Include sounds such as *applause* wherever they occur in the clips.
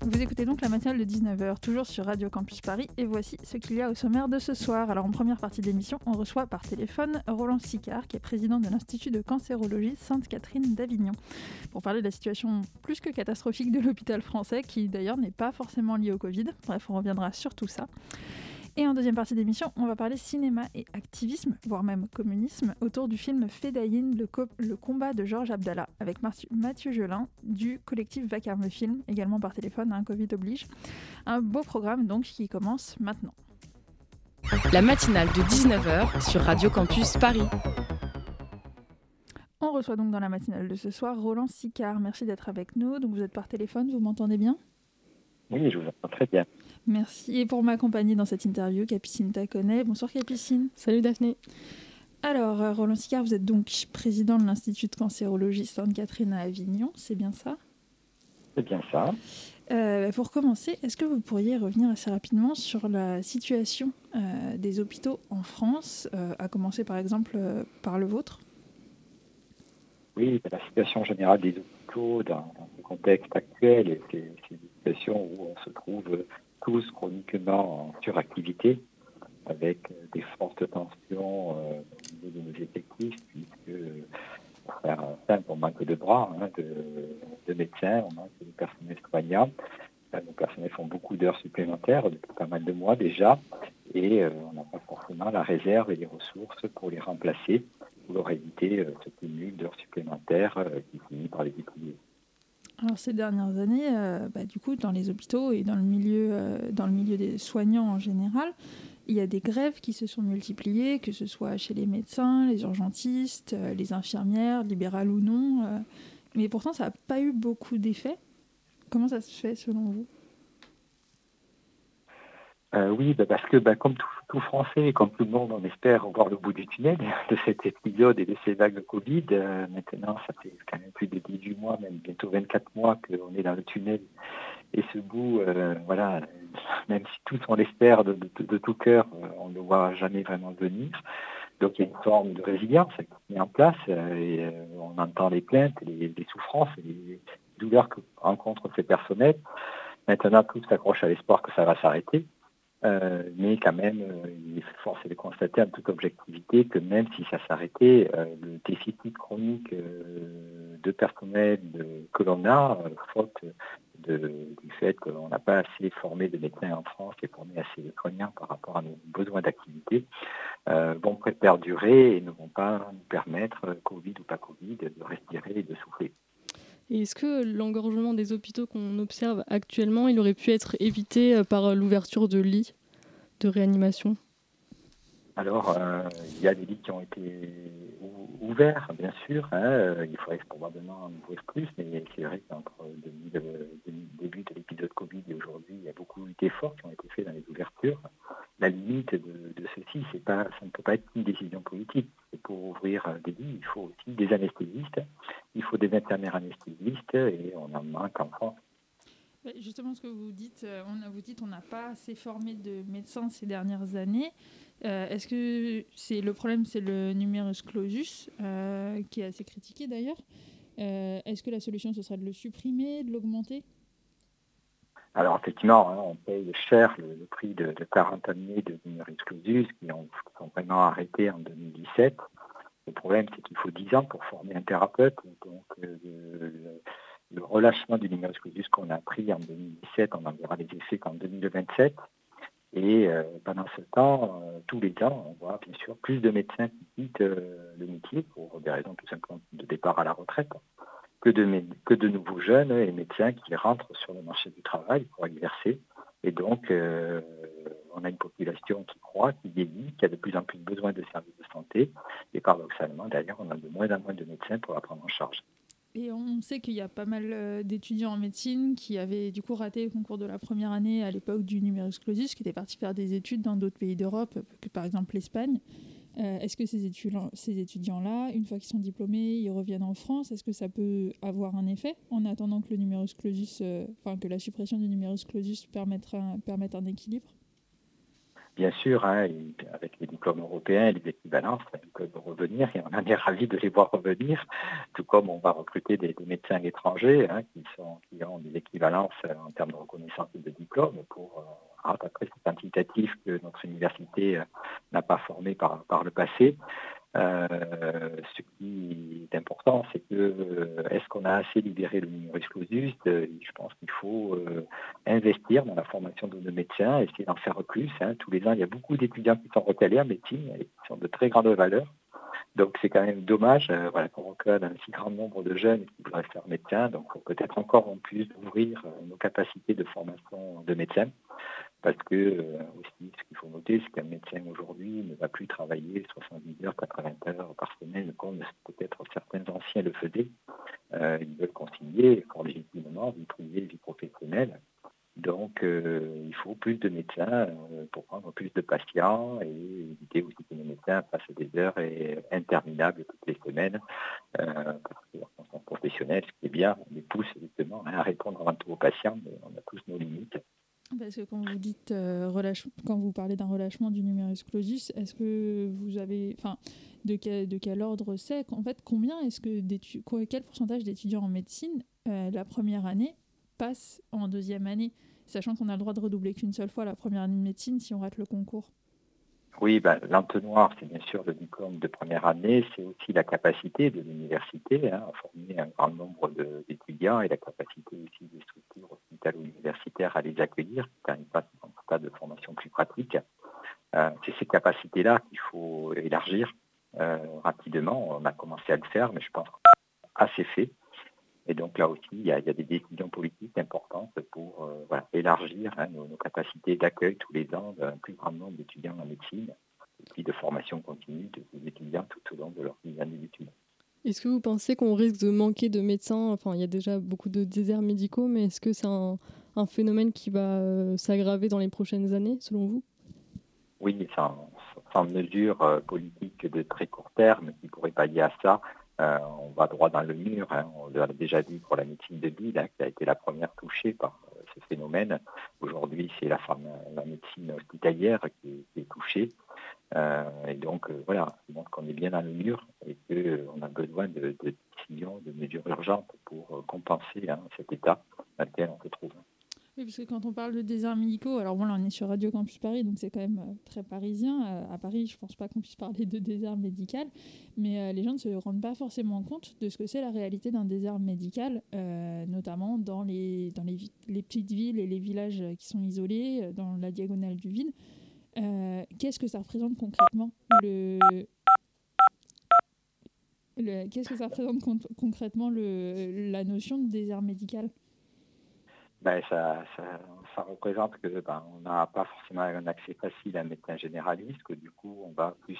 Vous écoutez donc la matinale de 19h, toujours sur Radio Campus Paris, et voici ce qu'il y a au sommaire de ce soir. Alors en première partie d'émission, on reçoit par téléphone Roland Sicard, qui est président de l'Institut de cancérologie Sainte-Catherine d'Avignon, pour parler de la situation plus que catastrophique de l'hôpital français, qui d'ailleurs n'est pas forcément liée au Covid. Bref, on reviendra sur tout ça. Et en deuxième partie d'émission, on va parler cinéma et activisme, voire même communisme, autour du film Fedaïn, le, le, combat de Georges Abdallah, avec Mathieu Gelin du collectif Vacarme le film, également par téléphone, hein, Covid oblige. Un beau programme donc qui commence maintenant. La matinale de 19h sur Radio Campus Paris. On reçoit donc dans la matinale de ce soir Roland Sicard. Merci d'être avec nous. Donc vous êtes par téléphone, vous m'entendez bien? Oui, je vous entends très bien. Merci. Et pour m'accompagner dans cette interview, Capucine Taconnet. Bonsoir Capucine. Salut Daphné. Alors, euh, Roland Sicard, vous êtes donc président de l'Institut de cancérologie Sainte-Catherine à Avignon, c'est bien ça? C'est bien ça. Euh, pour commencer, est-ce que vous pourriez revenir assez rapidement sur la situation euh, des hôpitaux en France, à commencer par exemple par le vôtre? Oui, la situation générale des hôpitaux dans, le contexte actuel, c'est une situation où on se trouve tous chroniquement en suractivité, avec des fortes tensions euh, au niveau de nos effectifs, puisque, pour faire simple, on manque de bras, hein, de, médecins, on manque de personnel soignant. Nos personnels font beaucoup d'heures supplémentaires depuis pas mal de mois déjà, et euh, on n'a pas forcément la réserve et les ressources pour les remplacer, pour éviter euh, ce cumul d'heures supplémentaires qui finit par les épuiser. Alors ces dernières années, euh, bah, du coup, dans les hôpitaux et dans le, milieu, euh, dans le milieu des soignants en général, il y a des grèves qui se sont multipliées, que ce soit chez les médecins, les urgentistes, euh, les infirmières, libérales ou non. mais pourtant, ça n'a pas eu beaucoup d'effet. Comment ça se fait selon vous? Oui, bah, parce que bah, comme tout tout Français, comme tout le monde, on espère voir le bout du tunnel *laughs* de cet épisode et de ces vagues de Covid. Euh, maintenant, ça fait quand même plus de 18 mois, même bientôt 24 mois qu'on est dans le tunnel. Et ce bout, euh, voilà, même si tous on l'espère de, tout cœur, euh, on ne le voit jamais vraiment venir. Donc il y a une forme de résilience qui est mise en place et on entend les plaintes, les, les souffrances, les douleurs que rencontrent ces personnels. Maintenant, tout s'accroche à l'espoir que ça va s'arrêter. Euh, mais quand même, euh, il est force de constater en toute objectivité que même si ça s'arrêtait, euh, le déficit chronique de personnel que l'on a, faute du fait qu'on n'a pas assez formé de médecins en France et formé assez de soignants par rapport à nos besoins d'activité, vont perdurer et ne vont pas nous permettre, Covid ou pas Covid, de respirer et de souffler. Est-ce que l'engorgement des hôpitaux qu'on observe actuellement, il aurait pu être évité euh, par l'ouverture de lits de réanimation? Alors, euh, il y a des lits qui ont été ouverts, bien sûr. Hein, euh, il faudrait probablement en ouvrir plus, mais c'est vrai qu'entre le début de l'épisode Covid et aujourd'hui, il y a beaucoup d'efforts qui ont été faits dans les ouvertures. La limite de, ceci, c'est pas, ça ne peut pas être une décision politique. pour ouvrir des lits, il faut aussi des anesthésistes faut des infirmières anesthésistes et on en manque en France. Justement, ce que vous dites, euh, on, vous dites on n'a pas assez formé de médecins ces dernières années. Euh, est-ce que c'est le problème, c'est le numerus clausus, euh, qui est assez critiqué d'ailleurs. Est-ce que la solution, ce serait de le supprimer, de l'augmenter? Alors effectivement, hein, on paye cher le, prix de, 40 années de numerus clausus qui ont, qui ont vraiment arrêté en 2017. Le problème, c'est qu'il faut 10 ans pour former un thérapeute. Donc, euh, le, relâchement du numerus clausus qu'on a pris en 2017, on n'en verra les effets qu'en 2027. Et euh, pendant ce temps, euh, tous les ans, on voit bien sûr plus de médecins qui quittent le métier pour des raisons tout simplement de départ à la retraite que de nouveaux jeunes et médecins qui rentrent sur le marché du travail pour exercer. Et donc, on a une population qui croît, qui vieillit, qui a de plus en plus besoin de services de santé. Et paradoxalement, d'ailleurs, on a de moins en moins de médecins pour la prendre en charge. Et on sait qu'il y a pas mal euh, d'étudiants en médecine qui avaient du coup raté le concours de la première année à l'époque du numerus clausus, qui étaient partis faire des études dans d'autres pays d'Europe, par exemple l'Espagne. Est-ce que ces, ces étudiants-là, une fois qu'ils sont diplômés, ils reviennent en France Est-ce que ça peut avoir un effet en attendant que le numerus clausus, enfin que la suppression du numerus clausus permette un équilibre? Bien sûr, hein, avec les diplômes européens, les équivalences, ils peuvent revenir et on en est ravis de les voir revenir, tout comme on va recruter des, médecins étrangers hein, qui, ont des équivalences euh, en termes de reconnaissance de diplômes pour euh, après c'est quantitatif que notre université euh, n'a pas formé par, le passé. Euh, ce qui est important, c'est que euh, est-ce qu'on a assez libéré le numerus clausus Je pense qu'il faut investir dans la formation de nos médecins, essayer d'en faire plus. Hein. Tous les ans, il y a beaucoup d'étudiants qui sont recalés en médecine et qui sont de très grande valeur. Donc c'est quand même dommage voilà, qu'on recale un si grand nombre de jeunes qui voudraient faire médecin. Donc peut-être encore en plus ouvrir nos capacités de formation de médecins. Parce que euh, aussi, ce qu'il faut noter, c'est qu'un médecin aujourd'hui ne va plus travailler 70 heures, 80 heures par semaine, comme peut-être certains anciens le faisaient. Euh, ils veulent concilier fort légitimement vie privée, vie professionnelle. Donc, euh, il faut plus de médecins pour prendre plus de patients et éviter aussi que les médecins passent des heures interminables toutes les semaines. parce que leur professionnelle, ce qui est bien, on les pousse justement à répondre avant tout aux patients, mais on a tous nos limites. Parce que quand vous dites euh, quand vous parlez d'un relâchement du numerus clausus, est-ce que vous avez, enfin, de quel, ordre c'est? En fait, combien est-ce que quel pourcentage d'étudiants en médecine euh, la première année passe en deuxième année, sachant qu'on a le droit de redoubler qu'une seule fois la première année de médecine si on rate le concours oui, ben, l'entonnoir, c'est bien sûr le diplôme de première année, c'est aussi la capacité de l'université hein, à former un grand nombre d'étudiants et la capacité aussi des structures hospitalo-universitaires à les accueillir, quand ils passent en cas de formation plus pratique. Euh, c'est ces capacités-là qu'il faut élargir euh, rapidement. On a commencé à le faire, mais je pense assez fait. Et donc là aussi, il y a, des décisions politiques importantes pour euh, élargir hein, nos, capacités d'accueil tous les ans d'un plus grand nombre d'étudiants en médecine et puis de formation continue des étudiants tout au long de leur année d'études. Est-ce que vous pensez qu'on risque de manquer de médecins? Enfin, il y a déjà beaucoup de déserts médicaux, mais est-ce que c'est un, phénomène qui va euh, s'aggraver dans les prochaines années, selon vous? Oui, sans, sans mesure euh, politique de très court terme qui pourrait pallier à ça, euh, on va droit dans le mur. Hein. On l'a déjà vu pour la médecine de ville, hein, qui a été la première touchée par euh, ce phénomène. Aujourd'hui, c'est la, médecine hospitalière qui, est touchée. Euh, et donc, voilà, donc qu'on est bien dans le mur et qu'on a besoin de, décisions, de mesures urgentes pour compenser hein, cet état dans lequel on se trouve. Oui, parce que quand on parle de déserts médicaux, alors bon, là on est sur Radio Campus Paris, donc c'est quand même euh, très parisien. Euh, à Paris, je pense pas qu'on puisse parler de désert médical, mais euh, les gens ne se rendent pas forcément compte de ce que c'est la réalité d'un désert médical, notamment dans, les, dans les, petites villes et les villages qui sont isolés, dans la diagonale du vide. Qu'est-ce que ça représente concrètement le, Qu'est-ce que ça représente concrètement le, la notion de désert médical? Ben, ça, ça, représente que ben, on n'a pas forcément un accès facile à un médecin généraliste, que du coup on va plus,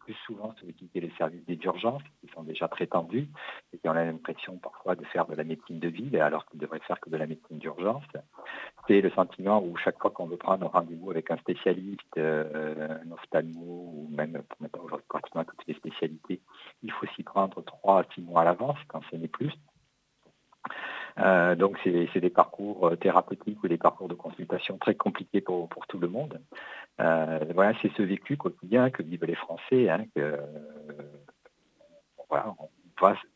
plus souvent solliciter les services d'urgence qui sont déjà très tendus et qui ont l'impression parfois de faire de la médecine de ville alors qu'ils devraient faire que de la médecine d'urgence. C'est le sentiment où chaque fois qu'on veut prendre un rendez-vous avec un spécialiste, euh, un ophtalmo ou même maintenant aujourd'hui pratiquement toutes les spécialités, il faut s'y prendre trois à six mois à l'avance quand ce n'est plus. Euh, donc c'est des parcours euh, thérapeutiques ou des parcours de consultation très compliqués pour, tout le monde. Euh, voilà, c'est ce vécu quotidien que vivent les Français, hein, que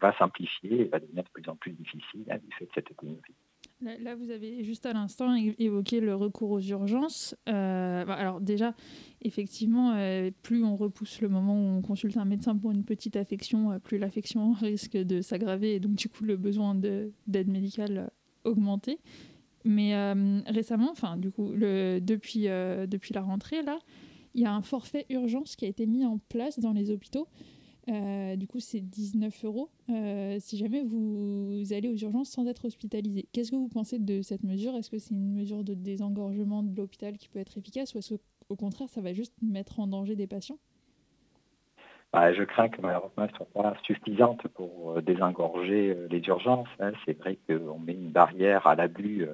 va, s'amplifier et va devenir de plus en plus difficile hein, du fait de cette pénurie. Là, vous avez juste à l'instant évoqué le recours aux urgences. Euh, bah, alors déjà, effectivement, euh, plus on repousse le moment où on consulte un médecin pour une petite affection, euh, plus l'affection *laughs* risque de s'aggraver et donc du coup le besoin d'aide médicale augmenter. Mais récemment, enfin du coup, depuis, depuis la rentrée, là, il y a un forfait urgence qui a été mis en place dans les hôpitaux. Euh, du coup, c'est 19 euros. Euh, si jamais vous, allez aux urgences sans être hospitalisé. Qu'est-ce que vous pensez de cette mesure? Est-ce que c'est une mesure de désengorgement de l'hôpital qui peut être efficace? Ou est-ce qu'au contraire, ça va juste mettre en danger des patients? Bah, je crains que malheureusement elles ne soient pas suffisantes pour désengorger les urgences. Hein. C'est vrai qu'on met une barrière à l'abus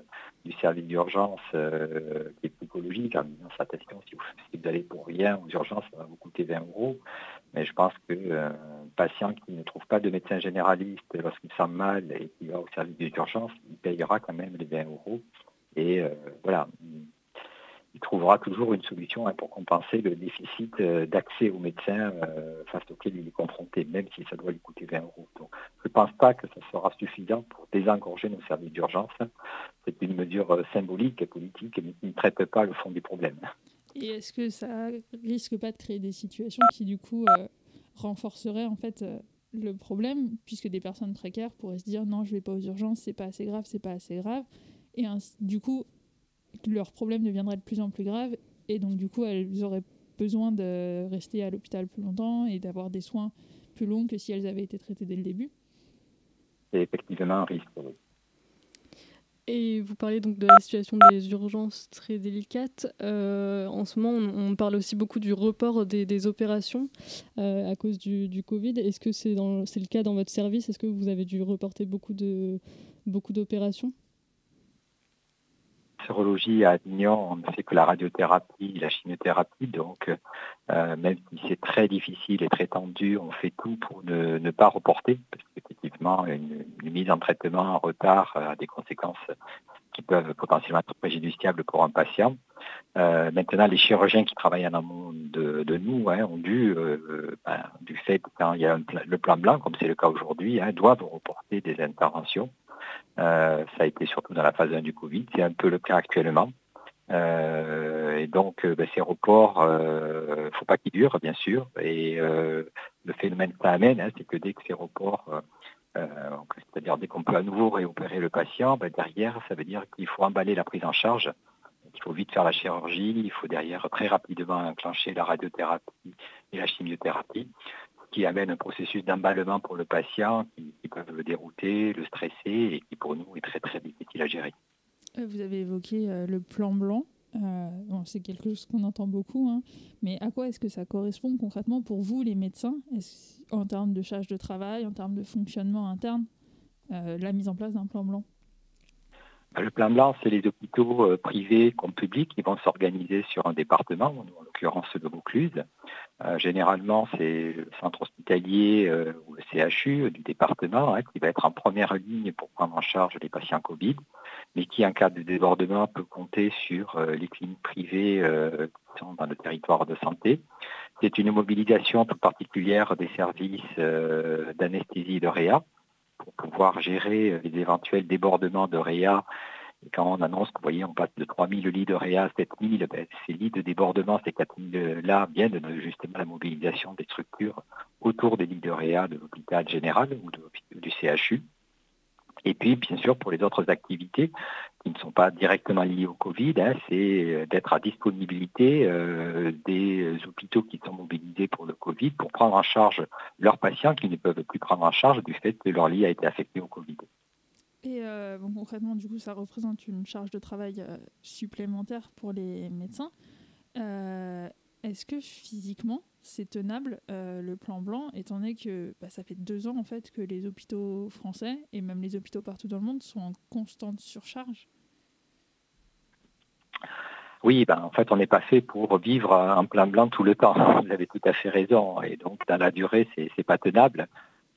du service d'urgence qui est psychologique en disant attention, si vous, si vous allez pour rien aux urgences, ça va vous coûter 20 euros. Mais je pense qu'un euh, patient qui ne trouve pas de médecin généraliste lorsqu'il sent mal et qui va au service d'urgence, il payera quand même les 20 euros. Et euh, voilà, il trouvera toujours une solution hein, pour compenser le déficit euh, d'accès aux médecins face auquel il est confronté, même si ça doit lui coûter 20 euros. Je ne pense pas que ça sera suffisant pour désengorger nos services d'urgence. C'est une mesure symbolique et politique, mais qui ne traite pas le fond du problème. Et est-ce que ça risque pas de créer des situations qui du coup euh, renforceraient en fait euh, le problème, puisque des personnes précaires pourraient se dire non, je vais pas aux urgences, c'est pas assez grave, c'est pas assez grave, et du coup leur problème deviendrait de plus en plus grave, et donc du coup elles auraient besoin de rester à l'hôpital plus longtemps et d'avoir des soins plus longs que si elles avaient été traitées dès le début. C'est effectivement un risque. Et vous parlez donc de la situation des urgences très délicates. Euh, en ce moment, on, parle aussi beaucoup du report des, opérations euh, à cause du, Covid. Est-ce que c'est le cas dans votre service? Est-ce que vous avez dû reporter beaucoup d'opérations? Sérologie à Avignon, on ne fait que la radiothérapie, la chimiothérapie, donc euh, même si c'est très difficile et très tendu, on fait tout pour ne, pas reporter, parce qu'effectivement, une, mise en traitement en retard a des conséquences qui peuvent potentiellement être préjudiciables pour un patient. Euh, maintenant, les chirurgiens qui travaillent en amont de, nous hein, ont dû, euh, ben, du fait quand il y a le plan blanc, comme c'est le cas aujourd'hui, hein, doivent reporter des interventions euh, ça a été surtout dans la phase 1 du Covid. C'est un peu le cas actuellement. Euh, et donc, euh, ben, ces reports, il ne faut pas qu'ils durent, bien sûr. Et le phénomène que ça amène, hein, c'est que dès que ces reports, c'est-à-dire dès qu'on peut à nouveau réopérer le patient, ben, derrière, ça veut dire qu'il faut emballer la prise en charge. Il faut vite faire la chirurgie, il faut derrière très rapidement enclencher la radiothérapie et la chimiothérapie qui amène un processus d'emballement pour le patient qui, peut le dérouter, le stresser et qui pour nous est très très difficile à gérer. Euh, vous avez évoqué euh, le plan blanc. Euh, c'est quelque chose qu'on entend beaucoup, hein. mais à quoi est-ce que ça correspond concrètement pour vous, les médecins, en termes de charge de travail, en termes de fonctionnement interne, la mise en place d'un plan blanc? Le plan blanc, c'est les hôpitaux privés comme publics qui vont s'organiser sur un département, en l'occurrence le Vaucluse, euh, généralement, c'est le centre hospitalier euh, ou le CHU du département hein, qui va être en première ligne pour prendre en charge les patients Covid, mais qui, en cas de débordement, peut compter sur euh, les cliniques privées qui sont dans le territoire de santé. C'est une mobilisation toute particulière des services d'anesthésie et de réa pour pouvoir gérer les éventuels débordements de réa et quand on annonce que, vous voyez, on passe de 3000 lits de réa à 7000, ben, ces lits de débordement, ces 4000-là viennent de justement la mobilisation des structures autour des lits de réa de l'hôpital général ou du CHU. Et puis, bien sûr, pour les autres activités qui ne sont pas directement liées au Covid, hein, c'est d'être à disponibilité euh, des hôpitaux qui sont mobilisés pour le Covid pour prendre en charge leurs patients qui ne peuvent plus prendre en charge du fait que leur lit a été affecté au Covid. Et euh, concrètement, du coup, ça représente une charge de travail euh, supplémentaire pour les médecins. Euh, est-ce que physiquement, c'est tenable le plan blanc, étant donné que bah, ça fait deux ans en fait que les hôpitaux français et même les hôpitaux partout dans le monde sont en constante surcharge oui, ben, en fait, on n'est pas fait pour vivre en plein blanc tout le temps. *laughs* Vous avez tout à fait raison. Et donc, dans la durée, c'est n'est pas tenable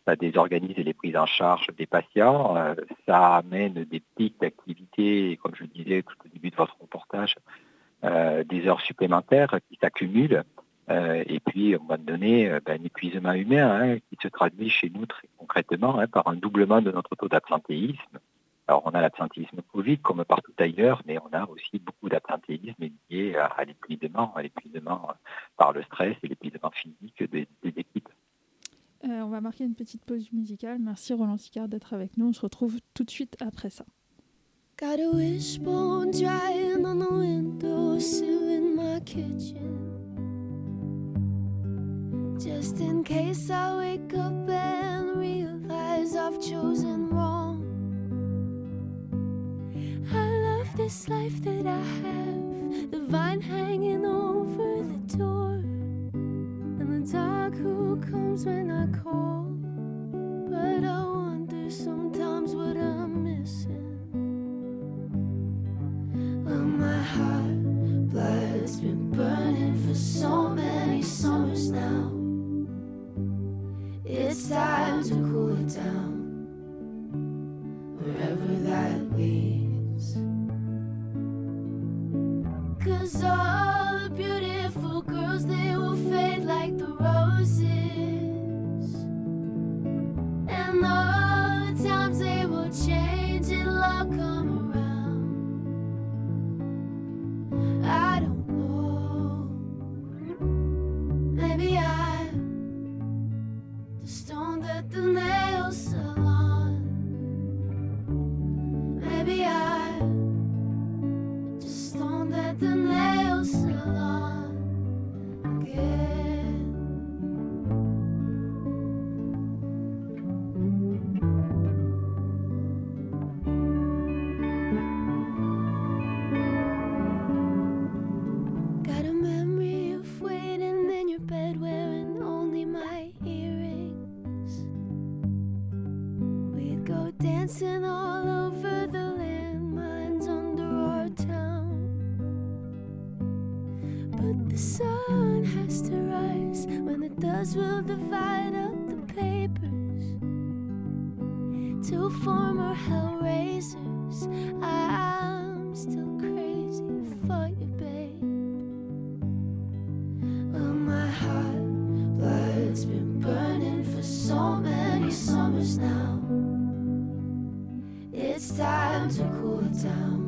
ça désorganise les prises en charge des patients, euh, ça amène des pics d'activité, comme je le disais tout au début de votre reportage, euh, des heures supplémentaires qui s'accumulent, euh, et puis à un moment donné, ben, un épuisement humain hein, qui se traduit chez nous très concrètement hein, par un doublement de notre taux d'absentéisme. Alors on a l'absentéisme Covid comme partout ailleurs, mais on a aussi beaucoup d'absentéisme lié à, l'épuisement, à l'épuisement par le stress et l'épuisement physique des équipes. Euh, on va marquer une petite pause musicale. Merci Roland Sicard d'être avec nous. On se retrouve tout de suite après ça. Got a wishbone drying on the windowsill in my kitchen. Just in case I wake up and realize I've chosen wrong. I love this life that I have, the vine hanging over the door, and the dog who comes when I call, but I wonder sometimes what I'm missing. Well, my heart blood's been burning for so many summers now. Blood's been burning for so many summers now. It's time to cool down,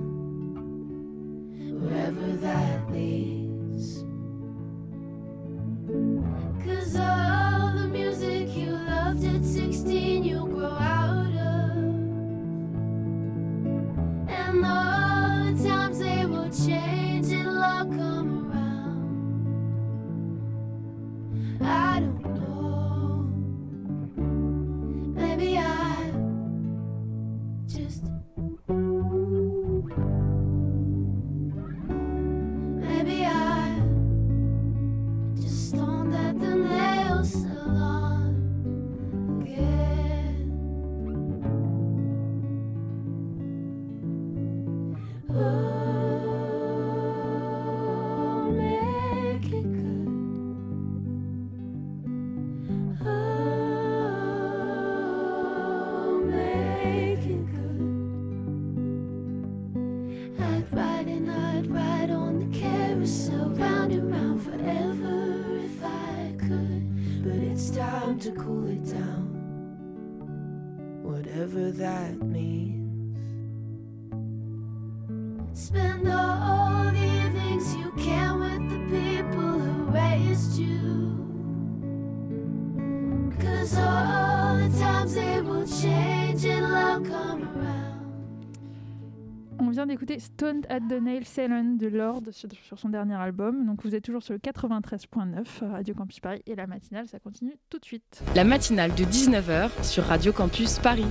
Stoned at the Nail Salon de Lord sur, son dernier album. Donc vous êtes toujours sur le 93.9 Radio Campus Paris et la matinale, ça continue tout de suite. La matinale de 19h sur Radio Campus Paris.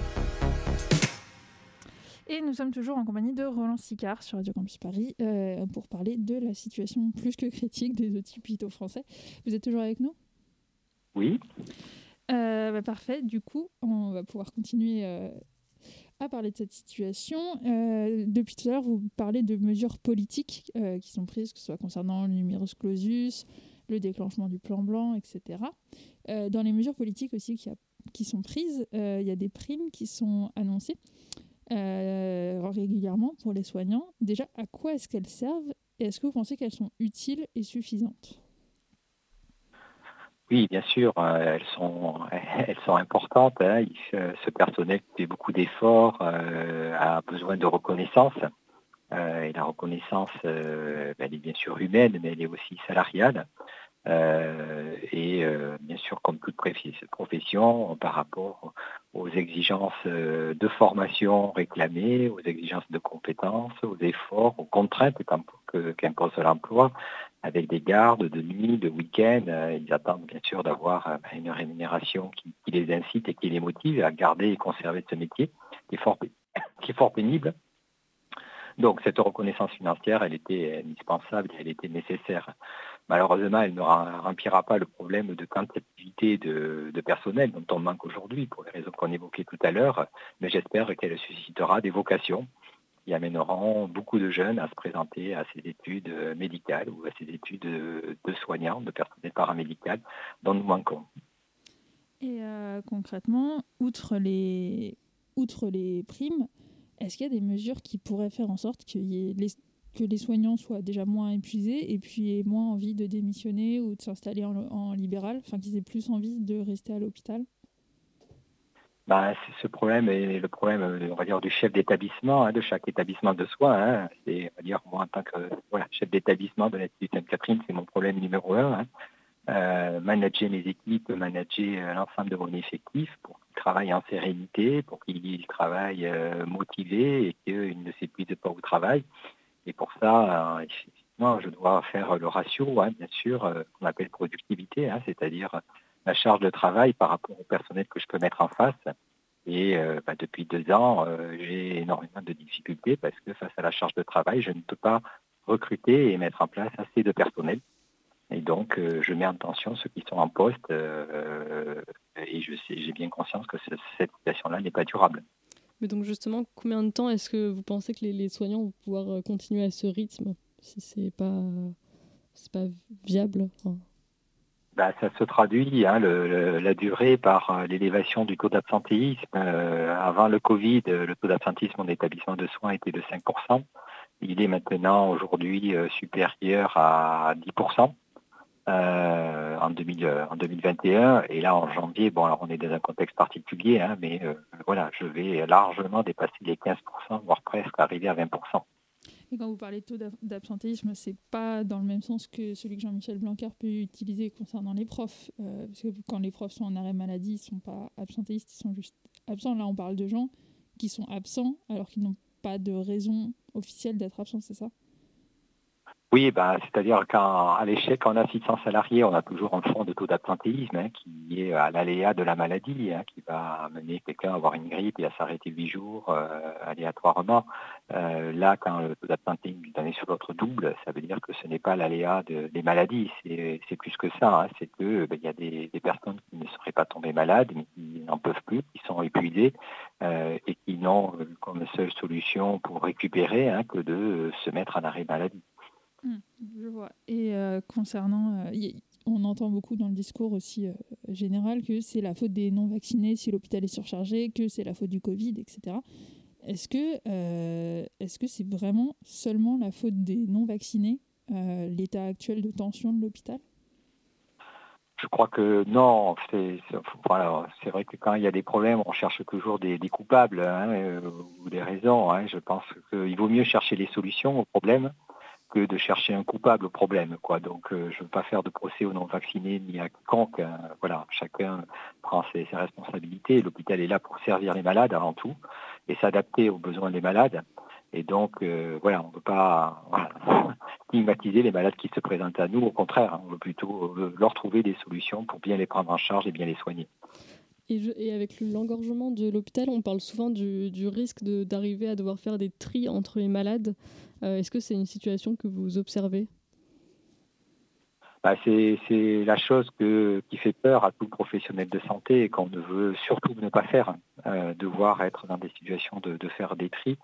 Et nous sommes toujours en compagnie de Roland Sicard sur Radio Campus Paris euh, pour parler de la situation plus que critique des outils pito français. Vous êtes toujours avec nous? Oui, Euh, bah, Parfait, du coup, on va pouvoir continuer euh, parler de cette situation. Euh, depuis tout à l'heure, vous parlez de mesures politiques euh, qui sont prises, que ce soit concernant le numerus clausus, le déclenchement du plan blanc, etc. Euh, dans les mesures politiques aussi qui, qui sont prises, il y a des primes qui sont annoncées régulièrement pour les soignants. Déjà, à quoi est-ce qu'elles servent? Et est-ce que vous pensez qu'elles sont utiles et suffisantes? Oui, bien sûr, euh, elles sont, *laughs* elles sont importantes. hein. Ce personnel fait beaucoup d'efforts euh, a besoin de reconnaissance. Euh, et la reconnaissance, euh, elle est bien sûr humaine, mais elle est aussi salariale. Et bien sûr, comme toute profession, par rapport aux exigences de formation réclamées, aux exigences de compétences, aux efforts, aux contraintes qu'impose l'emploi, avec des gardes de nuit, de week-end. euh, ils attendent bien sûr d'avoir euh, une rémunération qui, les incite et qui les motive à garder et conserver ce métier qui est fort, *coughs* pénible. Donc cette reconnaissance financière, elle était indispensable, elle était nécessaire. Malheureusement, elle ne remplira pas le problème de quantité de personnel dont on manque aujourd'hui pour les raisons qu'on évoquait tout à l'heure, mais j'espère qu'elle suscitera des vocations qui amèneront beaucoup de jeunes à se présenter à ces études médicales ou à ces études de soignants, de personnel paramédical dont nous manquons. Et euh, concrètement, outre les, outre les primes, est-ce qu'il y a des mesures qui pourraient faire en sorte que les soignants soient déjà moins épuisés et puis aient moins envie de démissionner ou de s'installer en, libéral, enfin qu'ils aient plus envie de rester à l'hôpital? Bah, ce problème est le problème, on va dire, du chef d'établissement, hein, de chaque établissement de soins. Hein. On va dire, moi, en tant que chef d'établissement de l'Institut Sainte-Catherine, c'est mon problème numéro un. Hein. Euh, manager mes équipes, manager euh, l'ensemble de mon effectif pour qu'ils travaillent en sérénité, pour qu'ils travaillent euh, motivés et qu'ils ne s'épuisent pas au travail. Et pour ça, effectivement, je dois faire le ratio, bien sûr, qu'on appelle productivité, c'est-à-dire la charge de travail par rapport au personnel que je peux mettre en face. Et bah, depuis deux ans, j'ai énormément de difficultés parce que face à la charge de travail, je ne peux pas recruter et mettre en place assez de personnel. Et donc, euh, je mets en tension ceux qui sont en poste euh, et je sais, j'ai bien conscience que cette situation-là n'est pas durable. Mais donc, justement, combien de temps est-ce que vous pensez que les, soignants vont pouvoir euh, continuer à ce rythme si c'est pas, c'est pas viable bah, ça se traduit, hein, la durée, par l'élévation du taux d'absentéisme. avant le Covid, le taux d'absentéisme en établissement de soins était de 5%. Il est maintenant aujourd'hui supérieur à 10%. Euh, en, 2000, euh, en 2021. Et là, en janvier, bon, alors on est dans un contexte particulier, hein, mais euh, voilà, je vais largement dépasser les 15%, voire presque arriver à 20%. Et quand vous parlez de taux d'absentéisme, c'est pas dans le même sens que celui que Jean-Michel Blanquer peut utiliser concernant les profs. parce que quand les profs sont en arrêt maladie, ils sont pas absentéistes, ils sont juste absents. Là, on parle de gens qui sont absents alors qu'ils n'ont pas de raison officielle d'être absents, c'est ça? Oui, ben, c'est-à-dire qu'à l'échec, en assistance salariée, on a toujours un fonds de taux d'absentéisme hein, qui est à l'aléa de la maladie, hein, qui va amener quelqu'un à avoir une grippe et à s'arrêter huit jours euh, aléatoirement. Euh, là, quand le taux d'absentéisme année sur l'autre double, ça veut dire que ce n'est pas l'aléa des maladies, c'est plus que ça. Hein. c'est que ben, y a des, personnes qui ne seraient pas tombées malades, mais qui n'en peuvent plus, qui sont épuisées euh, et qui n'ont comme seule solution pour récupérer que de se mettre en arrêt maladie. Mmh, je vois. Et euh, concernant, euh, on entend beaucoup dans le discours aussi euh, général que c'est la faute des non-vaccinés si l'hôpital est surchargé, que c'est la faute du Covid, etc. Est-ce que est-ce que c'est vraiment seulement la faute des non-vaccinés, l'état actuel de tension de l'hôpital? Je crois que non, c'est voilà, vrai que quand il y a des problèmes, on cherche toujours des, coupables hein, ou des raisons. Hein. Je pense qu'il vaut mieux chercher les solutions aux problèmes que de chercher un coupable au problème. Quoi. Donc euh, je ne veux pas faire de procès aux non-vaccinés ni à quiconque. Hein. Voilà, chacun prend ses, responsabilités. L'hôpital est là pour servir les malades avant tout et s'adapter aux besoins des malades. Et donc, euh, voilà, on ne peut pas *laughs* stigmatiser les malades qui se présentent à nous. Au contraire, on veut plutôt euh, leur trouver des solutions pour bien les prendre en charge et bien les soigner. Et, avec l'engorgement de l'hôpital, on parle souvent du, du risque d'arriver à devoir faire des tris entre les malades. Euh, est-ce que c'est une situation que vous observez? Bah, c'est la chose qui fait peur à tout professionnel de santé et qu'on ne veut surtout ne pas faire, euh, devoir être dans des situations de, faire des tris.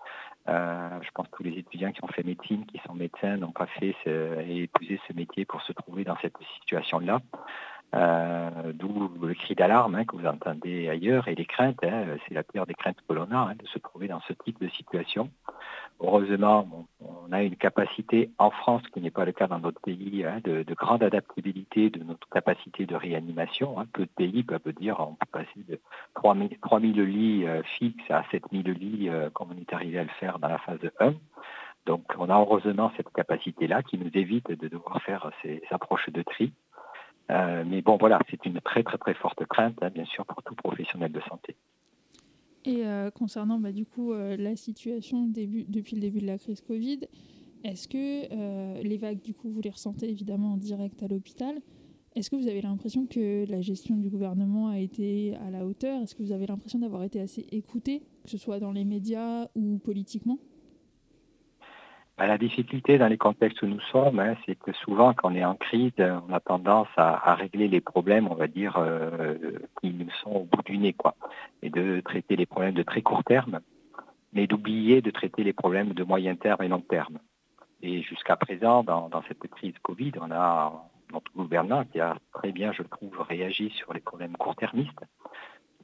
Euh, je pense que tous les étudiants qui ont fait médecine, qui sont médecins, n'ont pas fait et épousé ce métier pour se trouver dans cette situation-là. D'où le cri d'alarme hein, que vous entendez ailleurs et les craintes. Hein, c'est la pire des craintes que l'on a hein, de se trouver dans ce type de situation. Heureusement, on, a une capacité en France, qui n'est pas le cas dans d'autres pays, de, grande adaptabilité de notre capacité de réanimation. Peu de pays peuvent dire on peut passer de 3000, 3000 lits euh, fixes à 7000 lits euh, comme on est arrivé à le faire dans la phase 1. Donc on a heureusement cette capacité-là qui nous évite de devoir faire ces approches de tri. Euh, mais bon, voilà, c'est une très très très forte crainte, hein, bien sûr, pour tout professionnel de santé. Et euh, concernant bah, du coup euh, la situation depuis le début de la crise Covid, est-ce que les vagues, du coup, vous les ressentez évidemment en direct à l'hôpital? Est-ce que vous avez l'impression que la gestion du gouvernement a été à la hauteur? Est-ce que vous avez l'impression d'avoir été assez écouté, que ce soit dans les médias ou politiquement? Bah, la difficulté dans les contextes où nous sommes, hein, c'est que souvent quand on est en crise, on a tendance à, régler les problèmes, on va dire, euh, qui nous sont au bout du nez, quoi, et de traiter les problèmes de très court terme, mais d'oublier de traiter les problèmes de moyen terme et long terme. Et jusqu'à présent, dans, cette crise Covid, on a notre gouvernement qui a très bien, je trouve, réagi sur les problèmes court-termistes.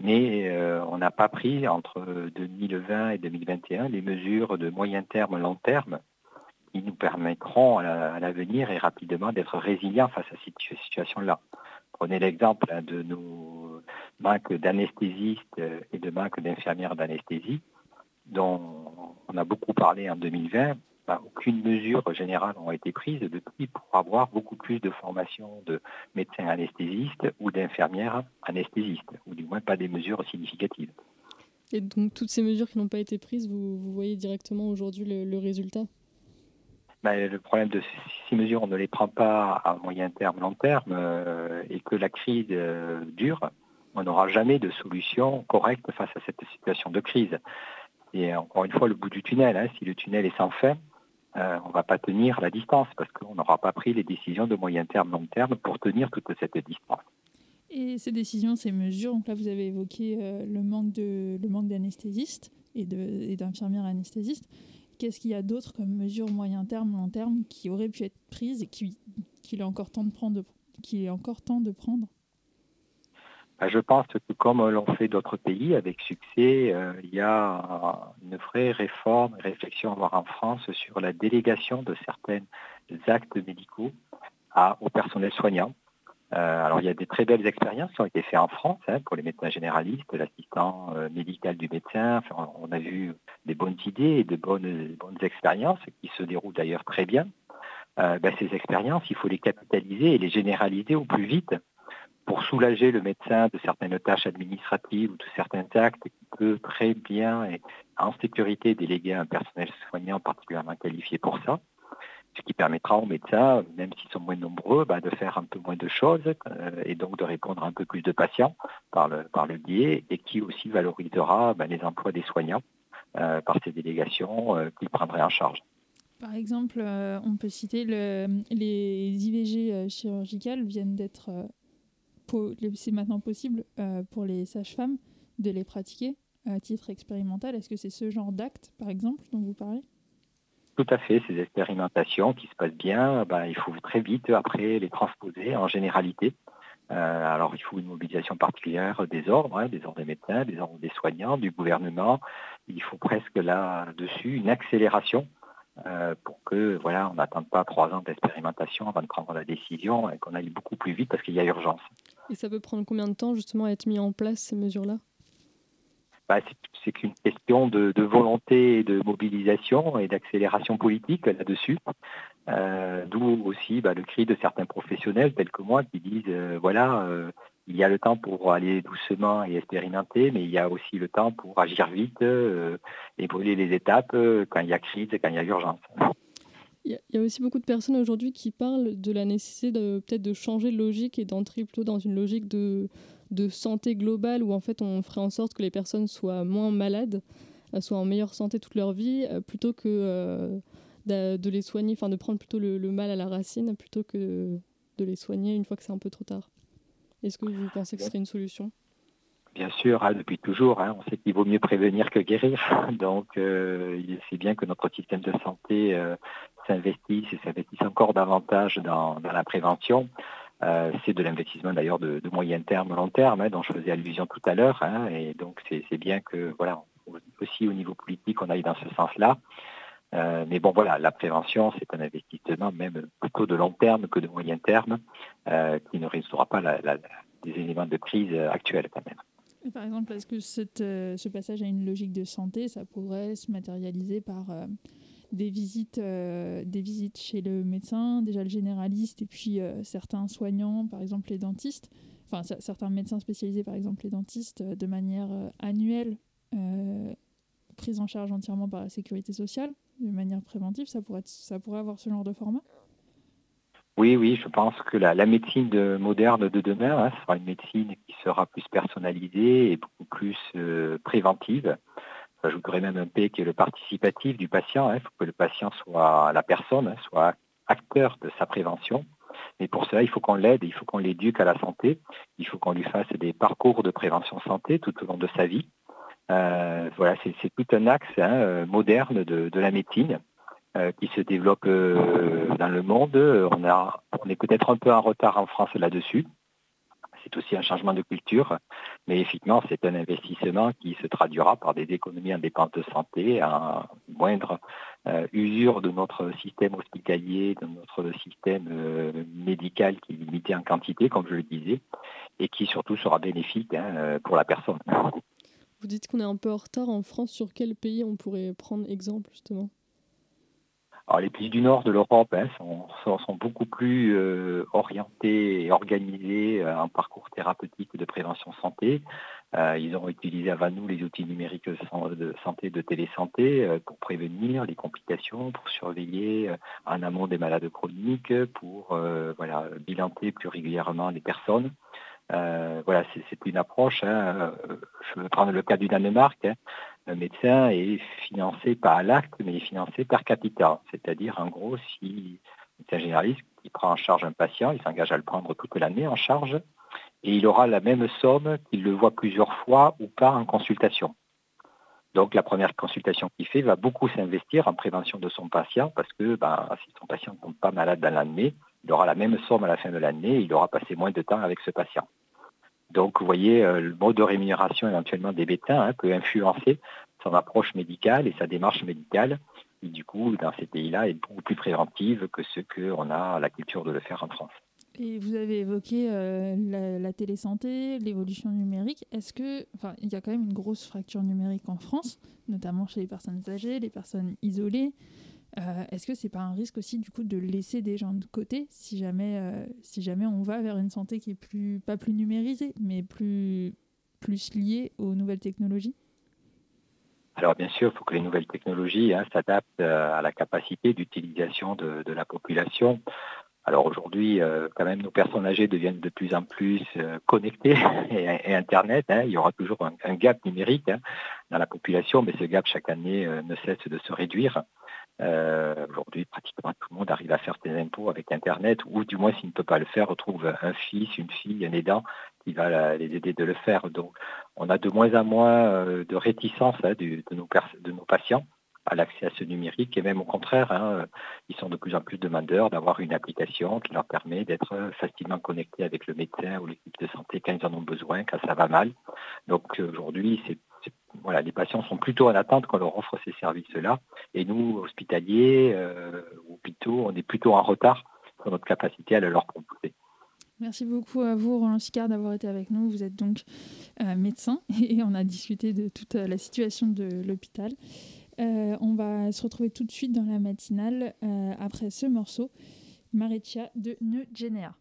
Mais euh, on n'a pas pris entre 2020 et 2021 les mesures de moyen terme, long terme qui nous permettront à l'avenir et rapidement d'être résilients face à cette situation-là. Prenez l'exemple hein, de nos manques d'anesthésistes et de manques d'infirmières d'anesthésie, dont on a beaucoup parlé en 2020 aucune mesure générale n'a été prise depuis pour avoir beaucoup plus de formation de médecins anesthésistes ou d'infirmières anesthésistes, ou du moins pas des mesures significatives. Et donc toutes ces mesures qui n'ont pas été prises, vous, voyez directement aujourd'hui le, résultat? Le problème de ces mesures, on ne les prend pas à moyen terme, long terme, euh, et que la crise euh, dure, on n'aura jamais de solution correcte face à cette situation de crise. Et encore une fois, le bout du tunnel, hein, si le tunnel est sans fin, euh, on ne va pas tenir la distance parce qu'on n'aura pas pris les décisions de moyen terme, long terme pour tenir toute cette distance. Et ces décisions, ces mesures, donc là vous avez évoqué le manque d'anesthésistes et d'infirmières anesthésistes. Qu'est-ce qu'il y a d'autre comme mesures moyen terme, long terme qui auraient pu être prises et qu'il est encore temps de prendre, est encore temps de prendre? Bah, je pense que comme l'ont fait d'autres pays avec succès, euh, il y a une vraie réforme, réflexion à avoir en France sur la délégation de certains actes médicaux au personnel soignant. Euh, alors il y a des très belles expériences qui ont été faites en France hein, pour les médecins généralistes, l'assistant euh, médical du médecin. on a vu des bonnes idées et de bonnes, bonnes expériences qui se déroulent d'ailleurs très bien. Ben, ces expériences, il faut les capitaliser et les généraliser au plus vite pour soulager le médecin de certaines tâches administratives ou de certains actes qui peut très bien et en sécurité déléguer un personnel soignant particulièrement qualifié pour ça, ce qui permettra aux médecins, même s'ils sont moins nombreux, bah, de faire un peu moins de choses euh, et donc de répondre à un peu plus de patients par le, par le biais et qui aussi valorisera bah, les emplois des soignants euh, par ces délégations euh, qu'ils prendraient en charge. Par exemple, on peut citer le, les IVG chirurgicales viennent d'être c'est maintenant possible pour les sages-femmes de les pratiquer à titre expérimental. Est-ce que c'est ce genre d'acte, par exemple, dont vous parlez? Tout à fait, ces expérimentations qui se passent bien, ben, il faut très vite après les transposer en généralité. Euh, alors il faut une mobilisation particulière des ordres, hein, des ordres des médecins, des ordres des soignants, du gouvernement. Il faut presque là-dessus une accélération euh, pour que voilà, on n'attende pas trois ans d'expérimentation avant de prendre la décision et qu'on aille beaucoup plus vite parce qu'il y a urgence. Et ça peut prendre combien de temps justement à être mis en place ces mesures-là? Bah, c'est qu'une question de, volonté, de mobilisation et d'accélération politique là-dessus. Euh, d'où aussi bah, le cri de certains professionnels tels que moi qui disent euh, voilà, il y a le temps pour aller doucement et expérimenter, mais il y a aussi le temps pour agir vite euh, et brûler les étapes euh, quand il y a crise et quand il y a urgence. Il y a aussi beaucoup de personnes aujourd'hui qui parlent de la nécessité de peut-être de changer de logique et d'entrer plutôt dans une logique de, de santé globale où en fait on ferait en sorte que les personnes soient moins malades, euh, soient en meilleure santé toute leur vie, plutôt que de, les soigner, enfin de prendre plutôt le mal à la racine plutôt que de les soigner une fois que c'est un peu trop tard. Est-ce que vous pensez que ce serait une solution? Bien sûr, hein, depuis toujours, hein, on sait qu'il vaut mieux prévenir que guérir. *laughs* Donc, euh, c'est bien que notre système de santé euh, s'investisse et s'investisse encore davantage dans, la prévention. Euh, c'est de l'investissement d'ailleurs de, moyen terme, long terme, hein, dont je faisais allusion tout à l'heure. et donc, c'est bien que, voilà, aussi au niveau politique, on aille dans ce sens-là. Euh, mais bon, voilà, la prévention, c'est un investissement même plutôt de long terme que de moyen terme, euh, qui ne résoudra pas les éléments de crise actuels quand même. par exemple, est-ce que ce passage à une logique de santé, ça pourrait se matérialiser par des, visites, des visites chez le médecin, déjà le généraliste, et puis certains soignants, par exemple les dentistes, enfin certains médecins spécialisés, par exemple les dentistes, de manière annuelle, prise en charge entièrement par la sécurité sociale de manière préventive, ça pourrait, ça pourrait avoir ce genre de format? Oui, oui, je pense que la, médecine de, moderne de demain hein, sera une médecine qui sera plus personnalisée et beaucoup plus euh, préventive. J'ajouterais même un P qui est le participatif du patient. Il faut que le patient soit la personne, hein, soit acteur de sa prévention. Mais pour cela, il faut qu'on l'aide, il faut qu'on l'éduque à la santé, il faut qu'on lui fasse des parcours de prévention santé tout au long de sa vie. Euh, voilà, c'est tout un axe hein, euh, moderne de, la médecine euh, qui se développe dans le monde. On est peut-être un peu en retard en France là-dessus c'est aussi un changement de culture, mais effectivement, c'est un investissement qui se traduira par des économies en dépenses de santé, un moindre euh, usure de notre système hospitalier, de notre système euh, médical qui est limité en quantité, comme je le disais, et qui surtout sera bénéfique hein, euh, pour la personne. Vous dites qu'on est un peu en retard en France. Sur quel pays on pourrait prendre exemple justement? Les pays du nord de l'Europe hein, sont, beaucoup plus euh, orientés et organisés euh, en parcours thérapeutique de prévention santé. Euh, ils ont utilisé avant nous les outils numériques de santé, de télésanté, pour prévenir les complications, pour surveiller en amont des malades chroniques, pour voilà, bilanter plus régulièrement les personnes. voilà, c'est une approche. Hein, je vais prendre le cas du Danemark. Hein, un médecin est financé pas à l'acte, mais est financé par capita. C'est-à-dire, en gros, si un médecin généraliste qui prend en charge un patient, il s'engage à le prendre toute l'année en charge, et il aura la même somme qu'il le voit plusieurs fois ou pas en consultation. Donc la première consultation qu'il fait va beaucoup s'investir en prévention de son patient parce que ben, si son patient ne tombe pas malade dans l'année, il aura la même somme à la fin de l'année il aura passé moins de temps avec ce patient. Donc, vous voyez, euh, le mode de rémunération éventuellement des médecins hein, peut influencer son approche médicale et sa démarche médicale, qui du coup, dans ces pays-là, est beaucoup plus préventive que ce qu'on a la culture de le faire en France. Et vous avez évoqué euh, la, la, télésanté, l'évolution numérique. Est-ce que, enfin, il y a quand même une grosse fracture numérique en France, notamment chez les personnes âgées, les personnes isolées? Euh, est-ce que c'est pas un risque aussi du coup de laisser des gens de côté si jamais, euh, si jamais on va vers une santé qui est plus pas plus numérisée, mais plus plus liée aux nouvelles technologies? Alors bien sûr, il faut que les nouvelles technologies hein, s'adaptent euh, à la capacité d'utilisation de, la population. Alors aujourd'hui, quand même, nos personnes âgées deviennent de plus en plus connectées *laughs* et, Internet. Hein, il y aura toujours un, gap numérique hein, dans la population, mais ce gap chaque année ne cesse de se réduire. Euh, aujourd'hui, pratiquement tout le monde arrive à faire ses impôts avec Internet, ou du moins s'il ne peut pas le faire, retrouve un fils, une fille, un aidant qui va les aider de le faire. Donc, on a de moins en moins euh, de réticence hein, de, nos patients à l'accès à ce numérique et même au contraire, hein, ils sont de plus en plus demandeurs d'avoir une application qui leur permet d'être facilement connectés avec le médecin ou l'équipe de santé quand ils en ont besoin, quand ça va mal. Donc aujourd'hui, c'est voilà, les patients sont plutôt en attente qu'on leur offre ces services-là. Et nous, hospitaliers, euh, hôpitaux, on est plutôt en retard sur notre capacité à le leur proposer. Merci beaucoup à vous, Roland Sicard, d'avoir été avec nous. Vous êtes donc euh, médecin *laughs* et on a discuté de toute la situation de l'hôpital. Euh, on va se retrouver tout de suite dans la matinale après ce morceau, Maritia de Genea.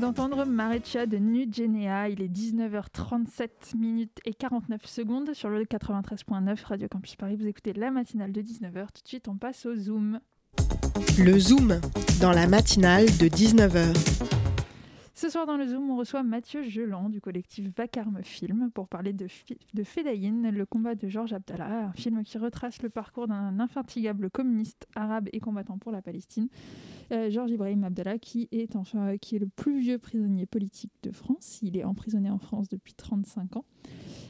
D'entendre Mareccia de Nugenea. Il est 19h37 minutes et 49 secondes sur le 93.9 Radio Campus Paris. Vous écoutez la matinale de 19h. Tout de suite, on passe au Zoom. Le Zoom, dans la matinale de 19h. Ce soir dans le Zoom, on reçoit Mathieu Geland du collectif Vacarme Film pour parler de, de Fedaïn, le combat de Georges Abdallah, un film qui retrace le parcours d'un infatigable communiste arabe et combattant pour la Palestine. Euh, Georges Ibrahim Abdallah, qui est, enfin, qui est le plus vieux prisonnier politique de France. Il est emprisonné en France depuis 35 ans.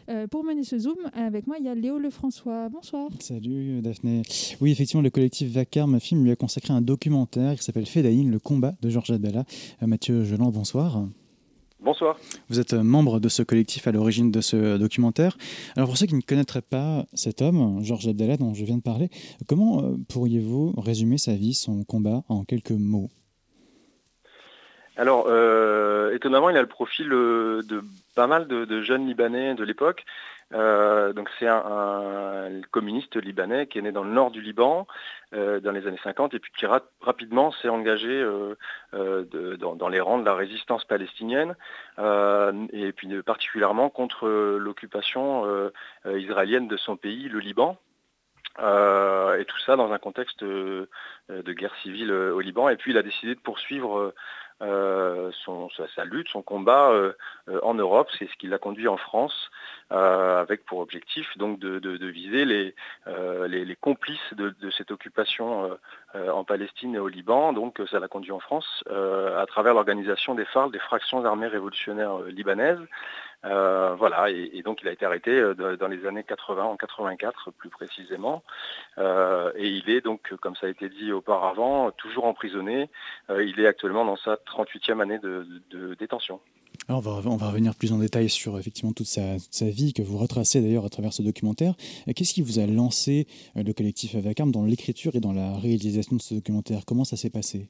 Euh, pour mener ce Zoom, avec moi, il y a Léo Lefrançois. Bonsoir. Salut Daphné. Oui, effectivement, le collectif Vacarme Film lui a consacré un documentaire qui s'appelle Fedaïn, le combat de Georges Abdallah. Euh, Mathieu Geland, bonsoir. Bonsoir. Vous êtes membre de ce collectif à l'origine de ce documentaire. Alors pour ceux qui ne connaîtraient pas cet homme, Georges Abdallah, dont je viens de parler, comment euh, pourriez-vous résumer sa vie, son combat en quelques mots? Alors, euh, étonnamment, il a le profil euh, de pas mal de, jeunes Libanais de l'époque. Euh, donc c'est un, communiste libanais qui est né dans le nord du Liban dans les années 50 et puis qui rapidement s'est engagé dans, les rangs de la résistance palestinienne et puis particulièrement contre l'occupation israélienne de son pays, le Liban. et tout ça dans un contexte de guerre civile au Liban. Et puis il a décidé de poursuivre euh, son, sa, lutte, son combat euh, euh, en Europe. C'est ce qui l'a conduit en France, avec pour objectif donc de, viser les, les, complices de, cette occupation en Palestine et au Liban. Donc ça l'a conduit en France à travers l'organisation des FARC, des fractions armées révolutionnaires libanaises. Euh, voilà, et, donc il a été arrêté euh, dans les années 80, en 84 plus précisément. Euh, et il est donc, comme ça a été dit auparavant, toujours emprisonné. il est actuellement dans sa 38e année de, détention. Alors on, va, revenir plus en détail sur effectivement toute sa, vie que vous retracez d'ailleurs à travers ce documentaire. Qu'est-ce qui vous a lancé le collectif Vacarme dans l'écriture et dans la réalisation de ce documentaire? Comment ça s'est passé?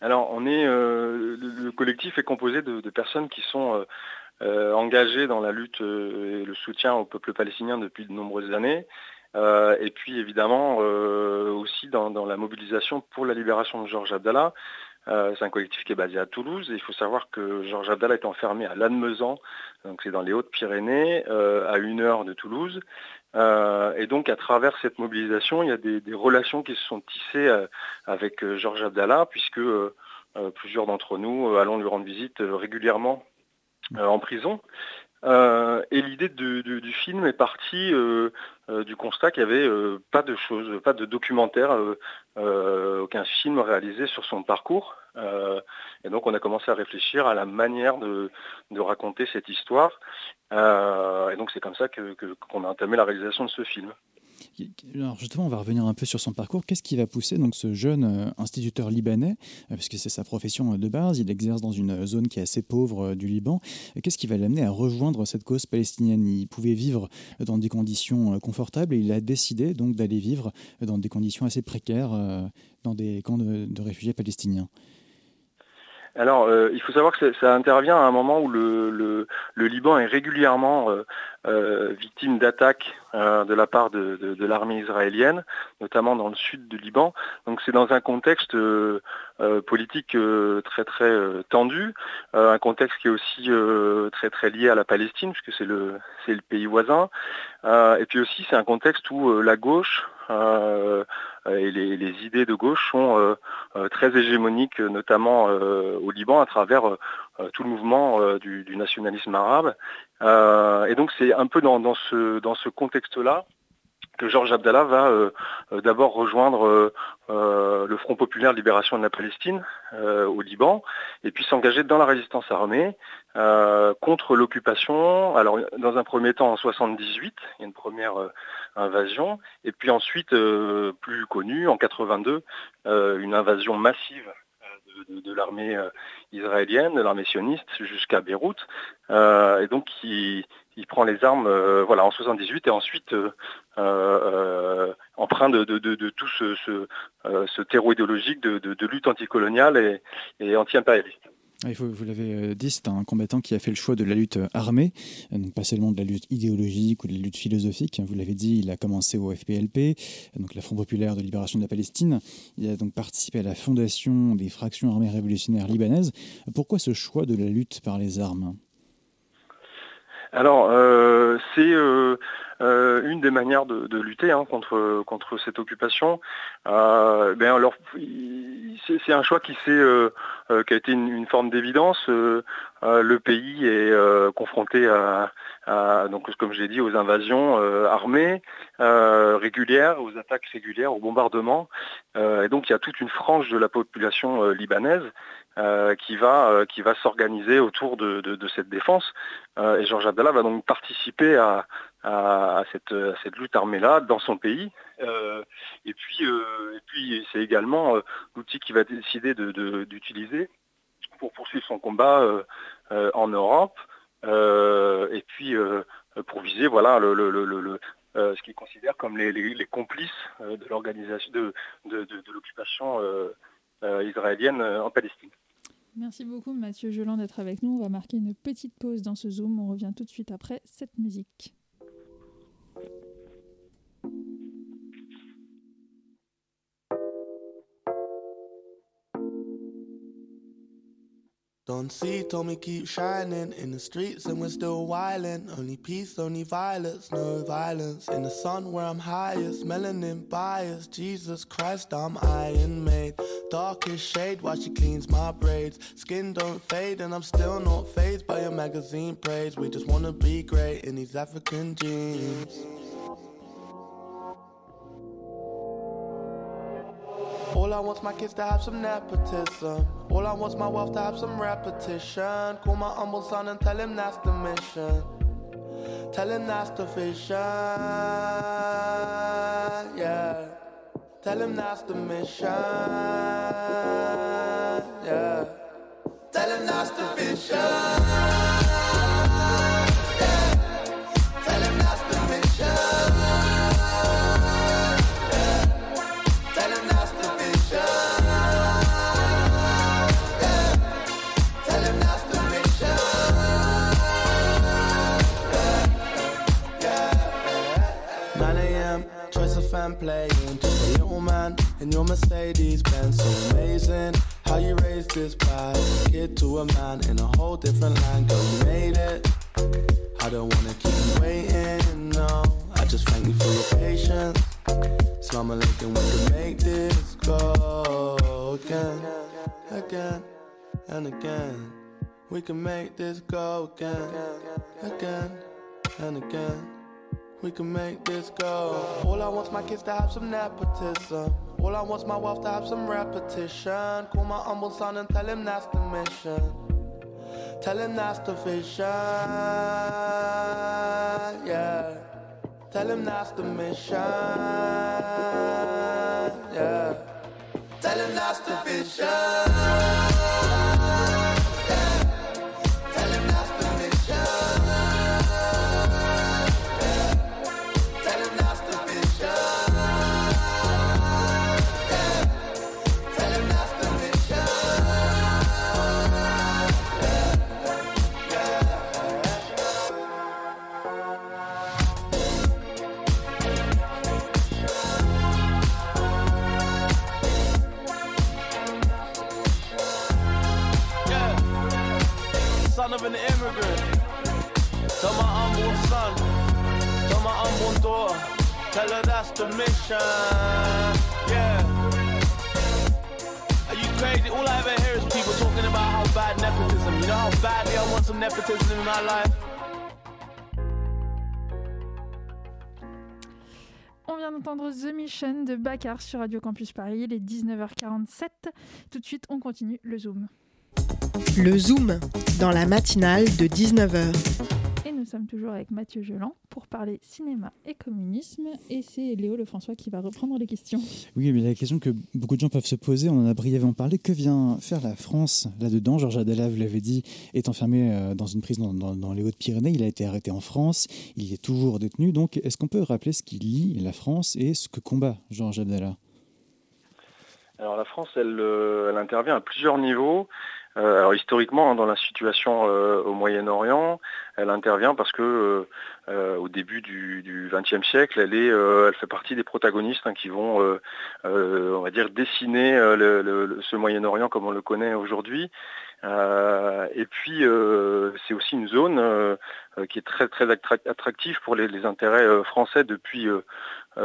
Alors, est, le, collectif est composé de, personnes qui sont euh, engagé dans la lutte euh, et le soutien au peuple palestinien depuis de nombreuses années. Euh, et puis évidemment aussi dans, la mobilisation pour la libération de Georges Abdallah. c'est un collectif qui est basé à Toulouse. Et il faut savoir que Georges Abdallah est enfermé à Lannemezan, donc c'est dans les Hautes-Pyrénées, à une heure de Toulouse. Et donc à travers cette mobilisation, il y a des, relations qui se sont tissées avec Georges Abdallah, puisque plusieurs d'entre nous allons lui rendre visite régulièrement euh, en prison. Euh, et l'idée du film est partie euh, du constat qu'il n'y avait pas de choses, pas de documentaire, aucun film réalisé sur son parcours. et donc on a commencé à réfléchir à la manière de, raconter cette histoire. et donc c'est comme ça qu'on a entamé la réalisation de ce film. Alors justement, on va revenir un peu sur son parcours. Qu'est-ce qui va pousser donc ce jeune euh, instituteur libanais, euh, puisque c'est sa profession euh, de base, il exerce dans une zone qui est assez pauvre du Liban. Qu'est-ce qui va l'amener à rejoindre cette cause palestinienne? Il pouvait vivre dans des conditions confortables et il a décidé donc d'aller vivre dans des conditions assez précaires dans des camps de réfugiés palestiniens. Alors, euh, il faut savoir que ça, intervient à un moment où le, Liban est régulièrement euh, euh, victime d'attaques de la part de, l'armée israélienne, notamment dans le sud du Liban. Donc c'est dans un contexte politique très très tendu, un contexte qui est aussi très très lié à la Palestine, puisque c'est le, le pays voisin. et puis aussi c'est un contexte où la gauche et les, idées de gauche sont très hégémoniques, notamment au Liban, à travers tout le mouvement du, nationalisme arabe. et donc c'est un peu dans, ce, dans ce contexte-là que Georges Abdallah va d'abord rejoindre le Front populaire de libération de la Palestine au Liban, et puis s'engager dans la résistance armée contre l'occupation. Alors dans un premier temps en 78, il y a une première invasion, et puis ensuite, euh, plus connu, en 82, euh, une invasion massive euh, de, l'armée israélienne, de l'armée sioniste, jusqu'à Beyrouth. et donc, il, prend les armes voilà, en 78 et ensuite empreint de, tout ce, terreau idéologique de, lutte anticoloniale et anti-impérialiste. Ah, vous l'avez euh, dit, c'est un combattant qui a fait le choix de la lutte armée, euh, donc pas seulement de la lutte idéologique ou de la lutte philosophique. Vous l'avez dit, il a commencé au FPLP, donc la Front populaire de libération de la Palestine. Il a donc participé à la fondation des fractions armées révolutionnaires libanaises. Pourquoi ce choix de la lutte par les armes? Alors, euh, c'est euh, euh, une des manières de, lutter hein, contre, contre cette occupation. ben alors, c'est un choix qui, qui a été une, forme d'évidence. le pays est confronté à, donc, comme je l'ai dit, aux invasions armées régulières, aux attaques régulières, aux bombardements. et donc, il y a toute une frange de la population libanaise euh, qui va, euh, qui va s'organiser autour de, cette défense. Euh, et Georges Abdallah va donc participer à, cette, cette, lutte armée-là dans son pays. et puis, et puis c'est également l'outil qu'il va décider d'utiliser pour poursuivre son combat en Europe. et puis pour viser voilà, le, le, ce qu'il considère comme les, complices de l'organisation de, de, l'occupation israélienne en Palestine. Merci beaucoup Mathieu Geland d'être avec nous. On va marquer une petite pause dans ce Zoom. On revient tout de suite après cette musique. Don't see, told me keep shining in the streets and we're still wildin'. Only peace, only violence, no violence. In the sun where I'm highest, melanin bias. Jesus Christ, I'm iron made. Darkest shade while she cleans my braids. Skin don't fade and I'm still not phased by your magazine praise. We just wanna be great in these African jeans. All I want's my kids to have some nepotism. All I want's my wealth to have some repetition. Call my humble son and tell him that's the mission. Tell him that's the vision. Yeah. Tell him that's the mission. Yeah. Tell him that's the vision. Playing to a little man in your Mercedes Benz. So amazing how you raised this bad kid to a man in a whole different land. Girl, you made it. I don't wanna keep you waiting, no. I just thank you for your patience. Slum alaikum, we can make this go again, again, and again. We can make this go again, again, and again we can make this go. All I want's my kids to have some nepotism. All I want's my wealth to have some repetition. Call my humble son and tell him that's the mission. Tell him that's the vision. Yeah. Tell him that's the mission. Yeah. Tell him that's the vision. Tell her that's the mission. Yeah. Are you crazy? All I ever hear is people talking about how bad nepotism. You know how badly I want some nepotism in my life. On vient d'entendre The Mission de Bakar sur Radio Campus Paris, il est 19h47. Tout de suite, on continue le Zoom. Le Zoom, dans la matinale de 19h. Nous sommes toujours avec Mathieu Geland pour parler cinéma et communisme. Et c'est Léo Lefrançois qui va reprendre les questions. Oui, mais la question que beaucoup de gens peuvent se poser, on en a brièvement parlé, que vient faire la France là-dedans? Georges Adela, vous l'avez dit, est enfermé euh, dans une prison dans, les Hautes-Pyrénées. Il a été arrêté en France, il est toujours détenu. Donc, est-ce qu'on peut rappeler ce qui lie la France et ce que combat Georges Abdallah alors la France, elle, euh, elle intervient à plusieurs niveaux. Alors historiquement, hein, dans la situation au Moyen-Orient, elle intervient parce que au début du XXe siècle, elle, est, elle fait partie des protagonistes hein, qui vont, on va dire, dessiner ce Moyen-Orient comme on le connaît aujourd'hui. et puis, c'est aussi une zone qui est très très attractive pour les, les intérêts français depuis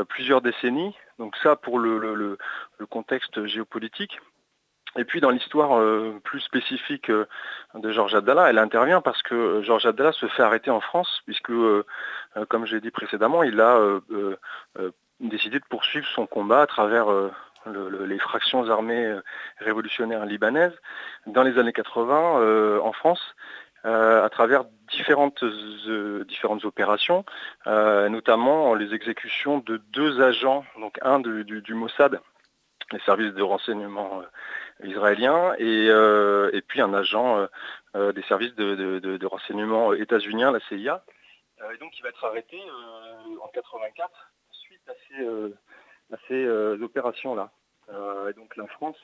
plusieurs décennies. Donc ça pour le, contexte géopolitique. Et puis dans l'histoire euh, plus spécifique euh, de Georges Abdallah, elle intervient parce que euh, Georges Abdallah se fait arrêter en France, puisque, comme j'ai dit précédemment, il a décidé de poursuivre son combat à travers les fractions armées révolutionnaires libanaises dans les années 80 en France. à travers différentes, différentes opérations, notamment les exécutions de deux agents, donc un du Mossad, les services de renseignement israélien et, euh, et puis un agent euh, euh, des services de, renseignement états-uniens, la CIA. et donc il va être arrêté en 84 suite à ces, opérations-là. et donc la France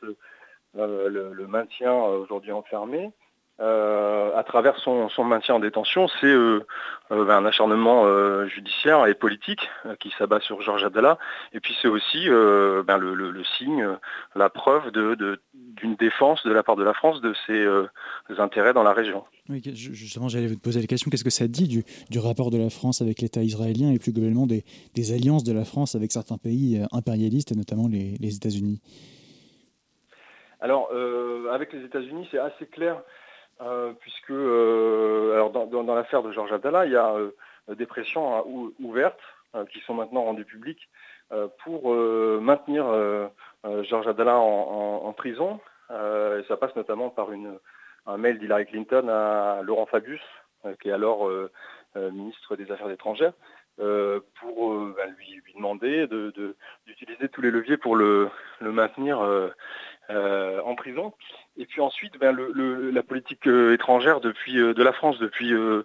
le, maintient aujourd'hui enfermé. Euh, à travers son, maintien en détention, c'est euh, euh, ben, un acharnement judiciaire et politique qui s'abat sur Georges Abdallah. Et puis c'est aussi ben, le, signe, la preuve d'une défense de la part de la France de ses intérêts dans la région. Oui, justement, j'allais vous poser la question, qu'est-ce que ça dit du, rapport de la France avec l'État israélien et plus globalement des, alliances de la France avec certains pays impérialistes et notamment les, les États-Unis? Alors, avec les États-Unis, c'est assez clair puisque euh, alors dans, l'affaire de Georges Abdallah, il y a euh, des pressions hein, ouvertes qui sont maintenant rendues publiques pour maintenir Georges Abdallah en, prison. ça passe notamment par un mail d'Hillary Clinton à Laurent Fabius, qui est alors ministre des Affaires étrangères, pour ben, lui, demander d'utiliser tous les leviers pour le maintenir en prison. Et puis ensuite, ben, la politique euh, étrangère euh, de la France depuis euh,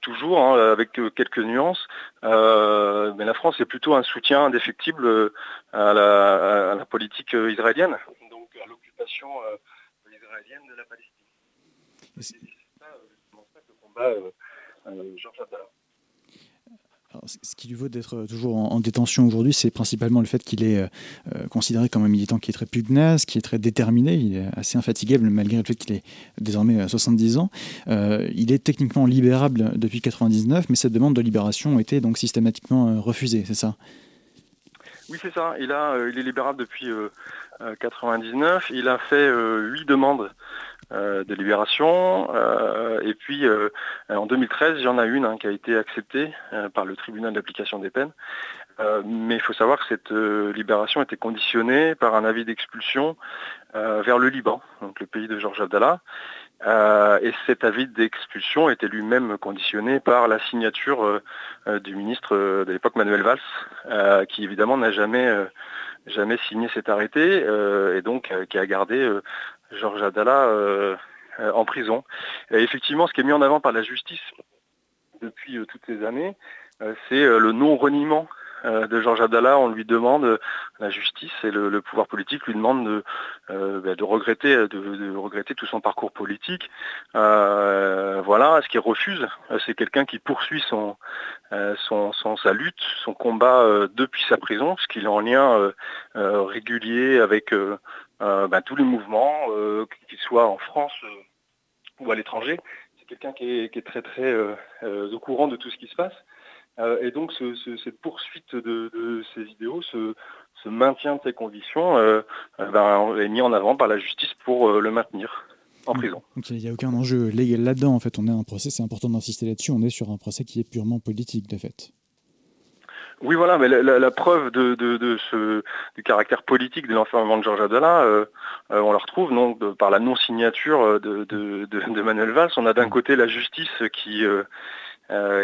toujours, hein, avec quelques nuances, ben, la France est plutôt un soutien indéfectible à la, politique israélienne, donc à l'occupation israélienne de la Palestine. C'est ça, le combat Georges Abdallah ce qui lui vaut d'être euh, toujours en, détention aujourd'hui, c'est principalement le fait qu'il est euh, euh, considéré comme un militant qui est très pugnace, qui est très déterminé. Il est assez infatigable malgré le fait qu'il est désormais à 70 ans. il est techniquement libérable depuis 99, mais cette demande de libération a été donc systématiquement refusée, c'est ça? Oui, c'est ça. Il, a, il est libérable depuis 99. Il a fait huit demandes euh, de libération. Euh, et puis euh, en 2013, il y en a une hein, qui a été acceptée par le tribunal d'application des peines. mais il faut savoir que cette libération était conditionnée par un avis d'expulsion vers le Liban, donc le pays de Georges Abdallah. Et cet avis d'expulsion était lui-même conditionné par la signature du ministre de l'époque Manuel Valls, qui évidemment n'a jamais jamais signé cet arrêté et donc qui a gardé Georges Adala euh, euh, en prison. Effectivement, ce qui est mis en avant par la justice depuis euh, toutes ces années, c'est le non-reniement de Georges Abdallah, on lui demande, la justice et le, pouvoir politique lui demandent de, bah, regretter, de, regretter tout son parcours politique. voilà, ce qu'il refuse, c'est quelqu'un qui poursuit son, sa lutte, son combat depuis sa prison, ce qui est en lien régulier avec euh, bah, tous les mouvements, euh, qu'ils soient en France euh, ou à l'étranger. C'est quelqu'un qui est, très très au courant de tout ce qui se passe. Et donc cette poursuite de, ces idéaux, ce, maintien de ces conditions ben, est mis en avant par la justice pour le maintenir en prison. il n'y a aucun enjeu légal là-dedans. En fait, on est un procès, c'est important d'insister là-dessus, on est sur un procès qui est purement politique de fait. Oui, voilà, mais la, preuve de, ce, du caractère politique de l'enfermement de Georges euh, euh, on la retrouve donc par la non-signature euh, de, Manuel Valls. On a d'un côté la justice qui,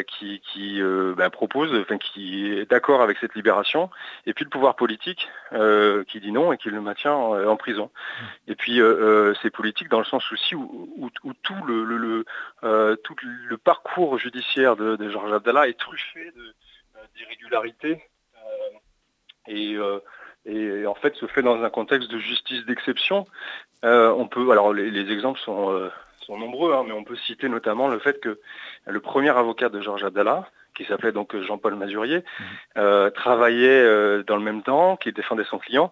qui, ben, propose, enfin, qui est d'accord avec cette libération, et puis le pouvoir politique qui dit non et qui le maintient en, prison. Et puis c'est politique dans le sens aussi où, tout, le, tout le parcours judiciaire de, de Georges Abdallah est truffé de d'irrégularité euh, et, euh, et en fait se fait dans un contexte de justice d'exception. on peut, alors les, exemples sont, sont nombreux, hein, mais on peut citer notamment le fait que le premier avocat de Georges Abdallah, qui s'appelait donc Jean-Paul Mazurier, mmh. travaillait dans le même temps, qui défendait son client,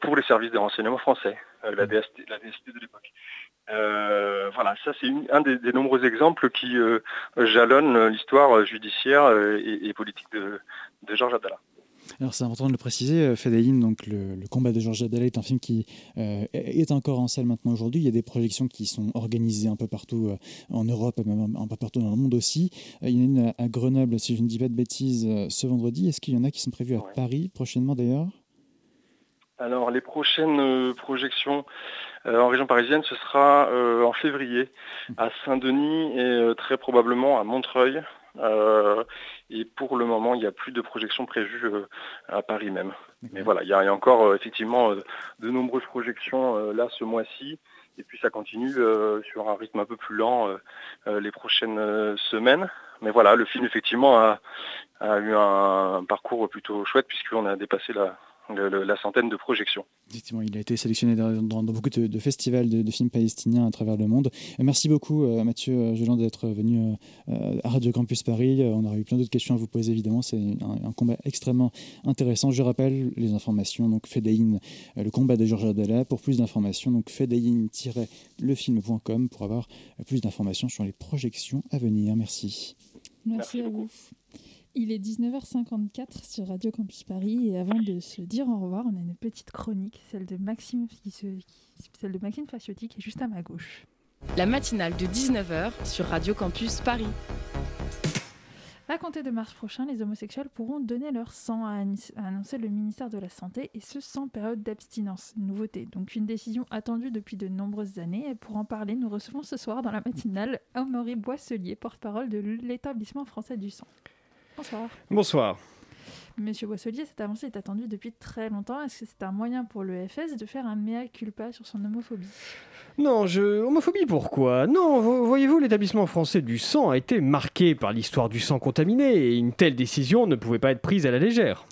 pour les services de renseignement français, la, DST, la DST de l'époque. Euh, voilà, ça c'est un des, nombreux exemples qui euh, jalonnent l'histoire judiciaire et, politique de, Georges Abdallah. Alors c'est important de le préciser, Fedeïn, donc le, combat de Georges Abdallah est un film qui euh, est encore en salle maintenant aujourd'hui. Il y a des projections qui sont organisées un peu partout en Europe, même un peu partout dans le monde aussi. il y en a une à, Grenoble, si je ne dis pas de bêtises, ce vendredi. Est-ce qu'il y en a qui sont prévues à Paris prochainement d'ailleurs? Alors les prochaines projections euh, en région parisienne, ce sera euh, en février à Saint-Denis et euh, très probablement à Montreuil. Et pour le moment, il n'y a plus de projections prévues à Paris même. Mais voilà, il y, a encore effectivement de nombreuses projections là ce mois-ci. Et puis ça continue sur un rythme un peu plus lent les prochaines semaines. Mais voilà, le film effectivement a, eu un, parcours plutôt chouette puisqu'on a dépassé la, la centaine de projections. Effectivement, il a été sélectionné dans, beaucoup de, festivals de, films palestiniens à travers le monde. Merci beaucoup euh, Mathieu Joland d'être venu euh, à Radio Campus Paris. Euh, on aurait eu plein d'autres questions à vous poser évidemment. C'est un, combat extrêmement intéressant. Je rappelle les informations. Donc Fedaïn, le combat de Georges Adela. Pour plus d'informations, donc fedaïn-lefilm.com pour avoir plus d'informations sur les projections à venir. Merci. Merci, à vous. Il est 19h54 sur Radio Campus Paris et avant de se dire au revoir, on a une petite chronique, celle de Maxime, qui se, celle de Maxime Faciotti qui est juste à ma gauche. La matinale de 19h sur Radio Campus Paris. À compter de mars prochain, les homosexuels pourront donner leur sang, a annoncé le ministère de la Santé, et ce sans période d'abstinence. Nouveauté, donc une décision attendue depuis de nombreuses années. Et pour en parler, nous recevons ce soir dans la matinale Amaury Boisselier, porte-parole de l'établissement français du sang. Bonsoir. Bonsoir. Monsieur Boisselier, cette avancée est attendue depuis très longtemps. Est-ce que c'est un moyen pour l'EFS de faire un mea culpa sur son homophobie? Non, je... homophobie pourquoi? Non, voyez-vous, l'établissement français du sang a été marqué par l'histoire du sang contaminé et une telle décision ne pouvait pas être prise à la légère.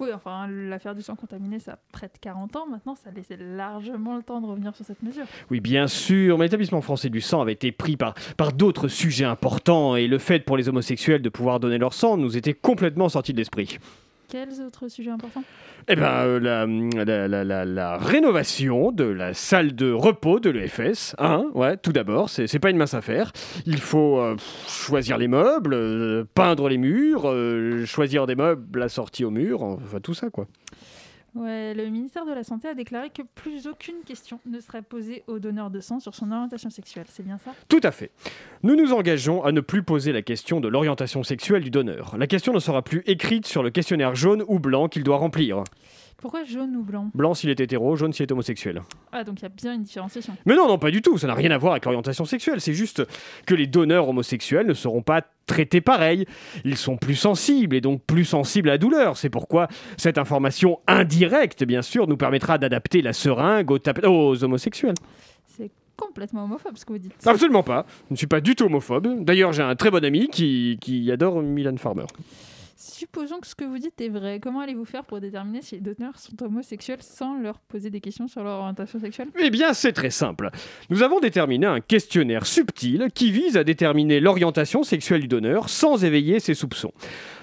Oui, enfin, l'affaire du sang contaminé, ça a près de 40 ans. Maintenant, ça laissait largement le temps de revenir sur cette mesure. Oui, bien sûr, mais l'établissement français du sang avait été pris par, par d'autres sujets importants et le fait pour les homosexuels de pouvoir donner leur sang nous était complètement sorti de l'esprit. Quels autres sujets importants? Eh bien, euh, la, la, rénovation de la salle de repos de l'EFS. Hein ouais, tout d'abord, c'est pas une mince affaire. Il faut euh, choisir les meubles, euh, peindre les murs, choisir des meubles assortis au mur, enfin tout ça, quoi. Ouais, le ministère de la Santé a déclaré que plus aucune question ne serait posée au donneur de sang sur son orientation sexuelle. C'est bien ça? Tout à fait. Nous nous engageons à ne plus poser la question de l'orientation sexuelle du donneur. La question ne sera plus écrite sur le questionnaire jaune ou blanc qu'il doit remplir. Pourquoi jaune ou blanc Blanc s'il est hétéro, jaune s'il est homosexuel. Ah, donc il y a bien une différenciation. Mais non, non, pas du tout. Ça n'a rien à voir avec l'orientation sexuelle. C'est juste que les donneurs homosexuels ne seront pas traités pareil. Ils sont plus sensibles et donc plus sensibles à la douleur. C'est pourquoi cette information indirecte, bien sûr, nous permettra d'adapter la seringue aux, aux homosexuels. C'est complètement homophobe ce que vous dites. Absolument pas. Je ne suis pas du tout homophobe. D'ailleurs, j'ai un très bon ami qui, qui adore Milan Farmer. Supposons que ce que vous dites est vrai. Comment allez-vous faire pour déterminer si les donneurs sont homosexuels sans leur poser des questions sur leur orientation sexuelle? Eh bien, c'est très simple. Nous avons déterminé un questionnaire subtil qui vise à déterminer l'orientation sexuelle du donneur sans éveiller ses soupçons.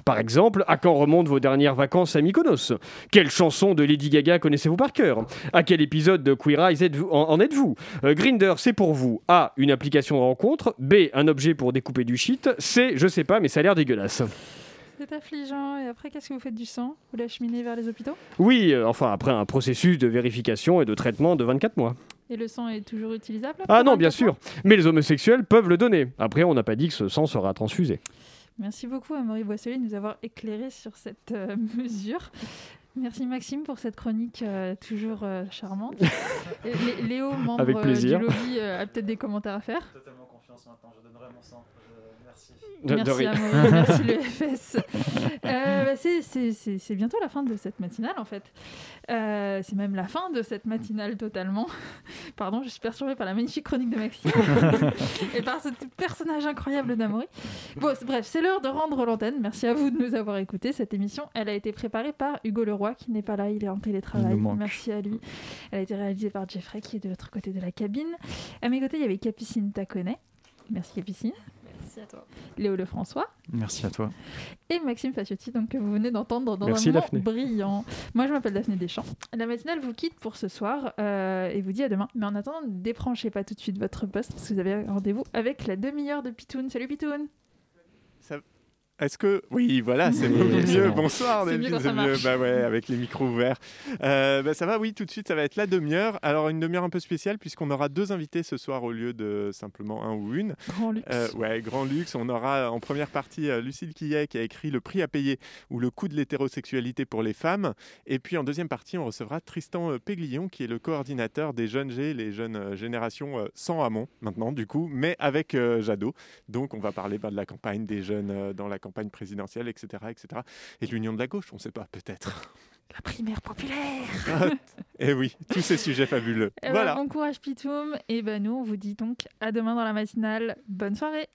Par exemple, à quand remontent vos dernières vacances à Mykonos? Quelle chanson de Lady Gaga connaissez-vous par cœur? À quel épisode de Queer Eyes en, êtes-vous? Euh, Grinder, c'est pour vous A. Une application de rencontre. B. Un objet pour découper du shit. C. Je sais pas, mais ça a l'air dégueulasse. C'est affligeant. Et après, qu'est-ce que vous faites du sang Vous l'acheminez vers les hôpitaux? Oui, euh, enfin, après un processus de vérification et de traitement de 24 mois. Et le sang est toujours utilisable Ah non, bien sûr. Mais les homosexuels peuvent le donner. Après, on n'a pas dit que ce sang sera transfusé. Merci beaucoup à Maurice Boisselier de nous avoir éclairé sur cette euh, *laughs* mesure. Merci Maxime pour cette chronique euh, toujours charmante. *laughs* Léo, membre du lobby, a peut-être des commentaires à faire. Totalement confiance maintenant, je donnerai mon sang. Merci, merci *laughs* le FS. Euh, bah, c'est- bientôt la fin de cette matinale en fait. Euh, c'est même la fin de cette matinale totalement. *laughs* Pardon, je suis perturbée par la magnifique chronique de Maxime *laughs* et par ce personnage incroyable. Bon, c'est- bref, c'est l'heure de rendre l'antenne. Merci à vous de nous avoir écoutés. Cette émission, elle a été préparée par Hugo Leroy qui n'est pas là, il est en télétravail. Merci à lui. Elle a été réalisée par Jeffrey qui est de l'autre côté de la cabine. À mes côtés, il y avait Capucine Taconnet. Merci Capucine. Merci à toi. Léo Lefrançois Merci à toi. et Maxime Faciotti, donc que vous venez d'entendre dans Merci, un moment Daphné. brillant. Moi, je m'appelle Daphné Deschamps. La matinale vous quitte pour ce soir euh, et vous dit à demain. Mais en attendant, ne débranchez pas tout de suite votre poste parce que vous avez rendez-vous avec la demi-heure de Pitoun. Salut Pitoun Est-ce que. Oui, voilà, c'est beaucoup c'est mieux. bon. Bonsoir, C'est David, mieux quand ça marche. Bah ouais, avec les micros ouverts. Euh, bah ça va, oui, tout de suite, ça va être la demi-heure. Alors, une demi-heure un peu spéciale, puisqu'on aura deux invités ce soir au lieu de simplement un ou une. Grand luxe. Euh, ouais, grand luxe. On aura en première partie euh, Lucille Quillet qui a écrit Le prix à payer ou le coût de l'hétérosexualité pour les femmes. Et puis en deuxième partie, on recevra Tristan euh, Péglion qui est le coordinateur des jeunes G, les jeunes générations sans Hamon maintenant, du coup, mais avec euh, Jadot. Donc on va parler bah, de la campagne des jeunes dans la campagne présidentielle, etc. etc. et l'union de la gauche, on ne sait pas, peut-être. *laughs* La primaire populaire *laughs* Et oui, tous ces sujets fabuleux. Eh ben, voilà. Bon courage Pitoum. Et ben nous, on vous dit donc à demain dans la matinale. Bonne soirée